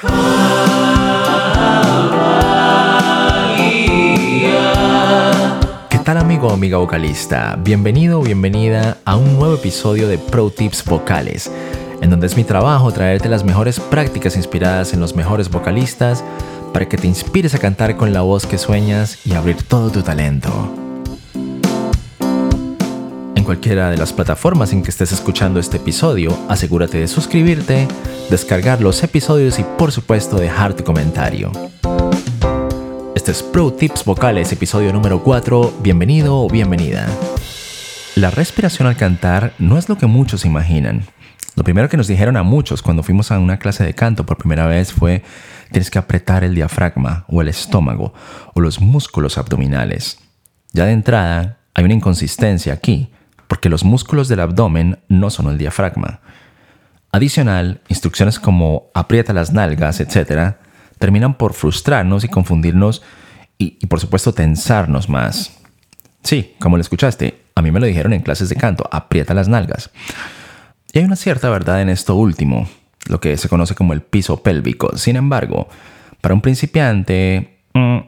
¿Qué tal amigo o amiga vocalista? Bienvenido o bienvenida a un nuevo episodio de Pro Tips Vocales, en donde es mi trabajo traerte las mejores prácticas inspiradas en los mejores vocalistas para que te inspires a cantar con la voz que sueñas y abrir todo tu talento. En cualquiera de las plataformas en que estés escuchando este episodio, asegúrate de suscribirte, descargar los episodios y por supuesto dejar tu comentario. Este es Pro Tips Vocales, episodio número 4. Bienvenido o bienvenida. La respiración al cantar no es lo que muchos imaginan. Lo primero que nos dijeron a muchos cuando fuimos a una clase de canto por primera vez fue tienes que apretar el diafragma o el estómago o los músculos abdominales. Ya de entrada hay una inconsistencia aquí, porque los músculos del abdomen no son el diafragma. Adicional, instrucciones como aprieta las nalgas, etc., terminan por frustrarnos y confundirnos y, y, por supuesto tensarnos más. Sí, como lo escuchaste, a mí me lo dijeron en clases de canto, aprieta las nalgas. Y hay una cierta verdad en esto último, lo que se conoce como el piso pélvico. Sin embargo, para un principiante, mm,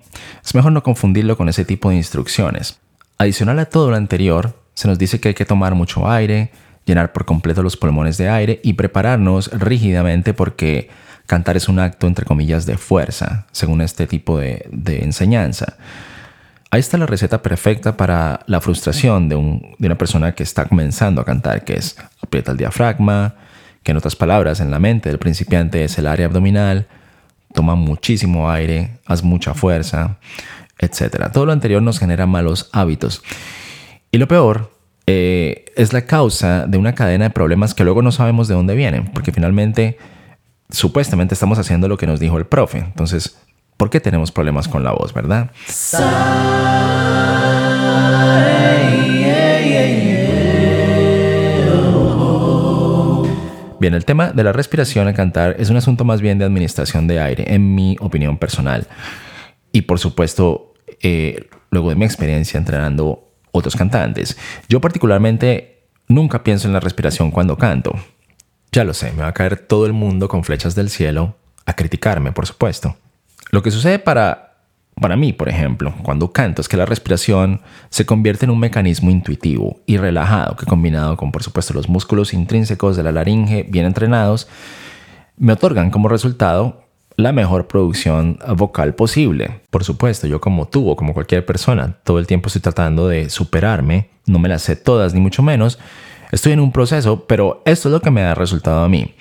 es mejor no confundirlo con ese tipo de instrucciones. Adicional a todo lo anterior, se nos dice que hay que tomar mucho aire, llenar por completo los pulmones de aire y prepararnos rígidamente porque cantar es un acto, entre comillas, de fuerza, según este tipo de, enseñanza. Ahí está la receta perfecta para la frustración de, un, de, una persona que está comenzando a cantar, que es aprieta el diafragma, que en otras palabras, en la mente del principiante es el área abdominal, toma muchísimo aire, haz mucha fuerza, etc. Todo lo anterior nos genera malos hábitos. Y lo peor eh, es la causa de una cadena de problemas que luego no sabemos de dónde vienen, porque finalmente supuestamente estamos haciendo lo que nos dijo el profe. Entonces, ¿por qué tenemos problemas con la voz, verdad? Bien, el tema de la respiración al cantar es un asunto más bien de administración de aire, en mi opinión personal. Y por supuesto, eh, luego de mi experiencia entrenando otros cantantes, yo particularmente nunca pienso en la respiración cuando canto. Ya lo sé, me va a caer todo el mundo con flechas del cielo a criticarme, por supuesto. Lo que sucede para, para mí, por ejemplo, cuando canto es que la respiración se convierte en un mecanismo intuitivo y relajado que combinado con, por supuesto, los músculos intrínsecos de la laringe bien entrenados, me otorgan como resultado la mejor producción vocal posible. Por supuesto, yo como tú o como cualquier persona, todo el tiempo estoy tratando de superarme, no me las sé todas ni mucho menos, Estoy en un proceso, pero esto es lo que me da resultado a mí.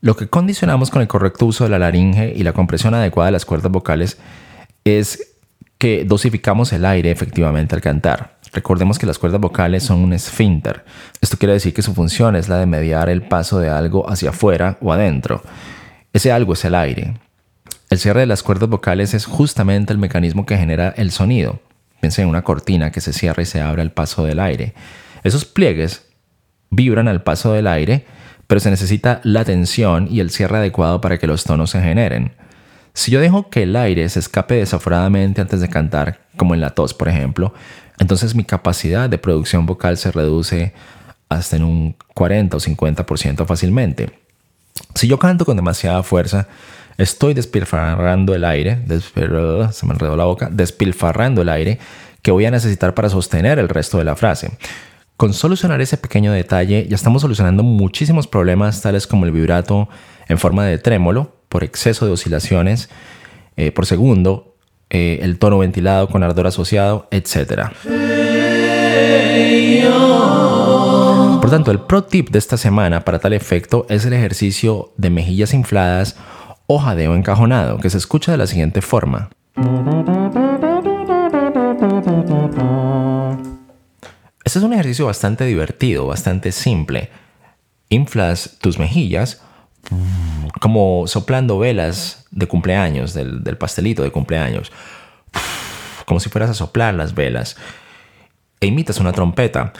Lo que condicionamos con el correcto uso de la laringe y la compresión adecuada de las cuerdas vocales es que dosificamos el aire efectivamente al cantar. Recordemos que las cuerdas vocales son un esfínter. Esto quiere decir que su función es la de mediar el paso de algo hacia afuera o adentro. Ese algo es el aire. El cierre de las cuerdas vocales es justamente el mecanismo que genera el sonido. Piensen en una cortina que se cierra y se abre al paso del aire. Esos pliegues vibran al paso del aire, pero se necesita la tensión y el cierre adecuado para que los tonos se generen. Si yo dejo que el aire se escape desaforadamente antes de cantar, como en la tos por ejemplo, entonces mi capacidad de producción vocal se reduce hasta en un 40 o 50% fácilmente. Si yo canto con demasiada fuerza, estoy despilfarrando el aire, se me enredó la boca, despilfarrando el aire que voy a necesitar para sostener el resto de la frase. Con solucionar ese pequeño detalle ya estamos solucionando muchísimos problemas tales como el vibrato en forma de trémolo por exceso de oscilaciones eh, por segundo, eh, el tono ventilado con ardor asociado, etc. Por tanto, el pro tip de esta semana para tal efecto es el ejercicio de mejillas infladas o jadeo encajonado, que se escucha de la siguiente forma. Este es un ejercicio bastante divertido, bastante simple. Inflas tus mejillas como soplando velas de cumpleaños, del, pastelito de cumpleaños, como si fueras a soplar las velas, e imitas una trompeta.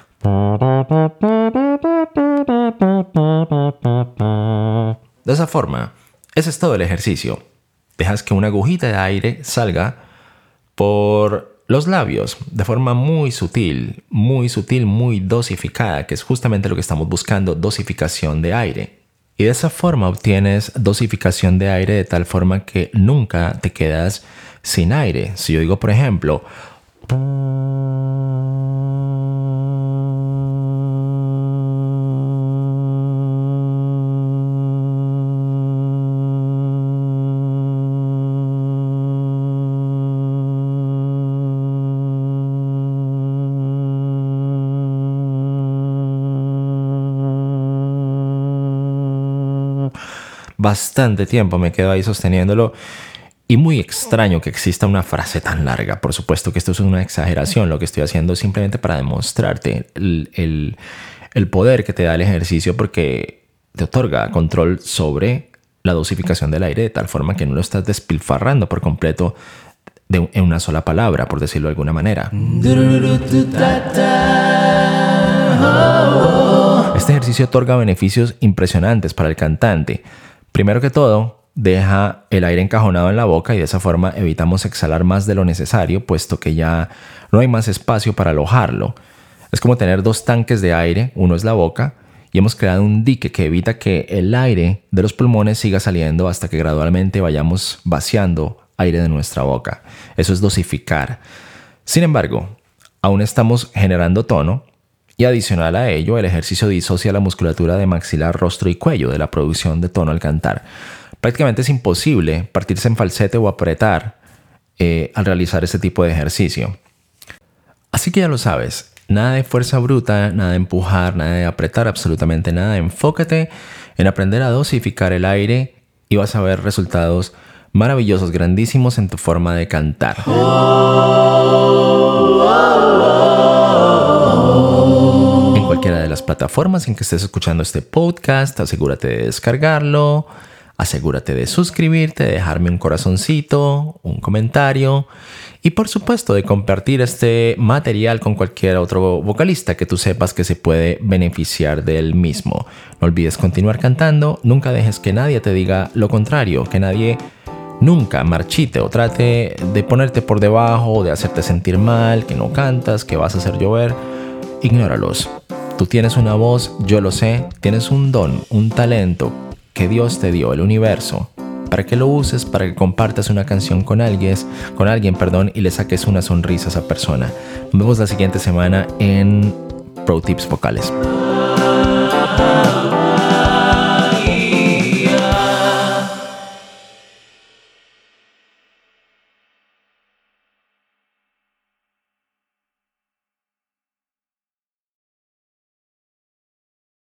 De esa forma, ese es todo el ejercicio. Dejas que una agujita de aire salga por los labios, de forma muy sutil, muy sutil, muy dosificada, que es justamente lo que estamos buscando, dosificación de aire. Y de esa forma obtienes dosificación de aire de tal forma que nunca te quedas sin aire. Si yo digo, por ejemplo, bastante tiempo me quedo ahí sosteniéndolo. Y muy extraño que exista una frase tan larga. Por supuesto que esto es una exageración. Lo que estoy haciendo simplemente para demostrarte el, el poder que te da el ejercicio porque te otorga control sobre la dosificación del aire de tal forma que no lo estás despilfarrando por completo de, en una sola palabra, por decirlo de alguna manera. Este ejercicio otorga beneficios impresionantes para el cantante. Primero que todo, deja el aire encajonado en la boca y de esa forma evitamos exhalar más de lo necesario, puesto que ya no hay más espacio para alojarlo. Es como tener dos tanques de aire, uno es la boca, y hemos creado un dique que evita que el aire de los pulmones siga saliendo hasta que gradualmente vayamos vaciando aire de nuestra boca. Eso es dosificar. Sin embargo, aún estamos generando tono y adicional a ello, el ejercicio disocia la musculatura de maxilar, rostro y cuello de la producción de tono al cantar. Prácticamente es imposible partirse en falsete o apretar eh, al realizar este tipo de ejercicio. Así que ya lo sabes, nada de fuerza bruta, nada de empujar, nada de apretar, absolutamente nada. Enfócate en aprender a dosificar el aire y vas a ver resultados maravillosos, grandísimos en tu forma de cantar. Cualquiera de las plataformas en que estés escuchando este podcast. Asegúrate de descargarlo. Asegúrate de suscribirte, de dejarme un corazoncito, un comentario y por supuesto de compartir este material con cualquier otro vocalista que tú sepas que se puede beneficiar del mismo. No olvides continuar cantando, nunca dejes que nadie te diga lo contrario, que nadie nunca marchite o trate de ponerte por debajo, de hacerte sentir mal, que no cantas, que vas a hacer llover. Ignóralos. Tú tienes una voz, yo lo sé, tienes un don, un talento que Dios te dio, el universo, para que lo uses, para que compartas una canción con alguien, con alguien, perdón, y le saques una sonrisa a esa persona. Nos vemos la siguiente semana en Pro Tips Vocales.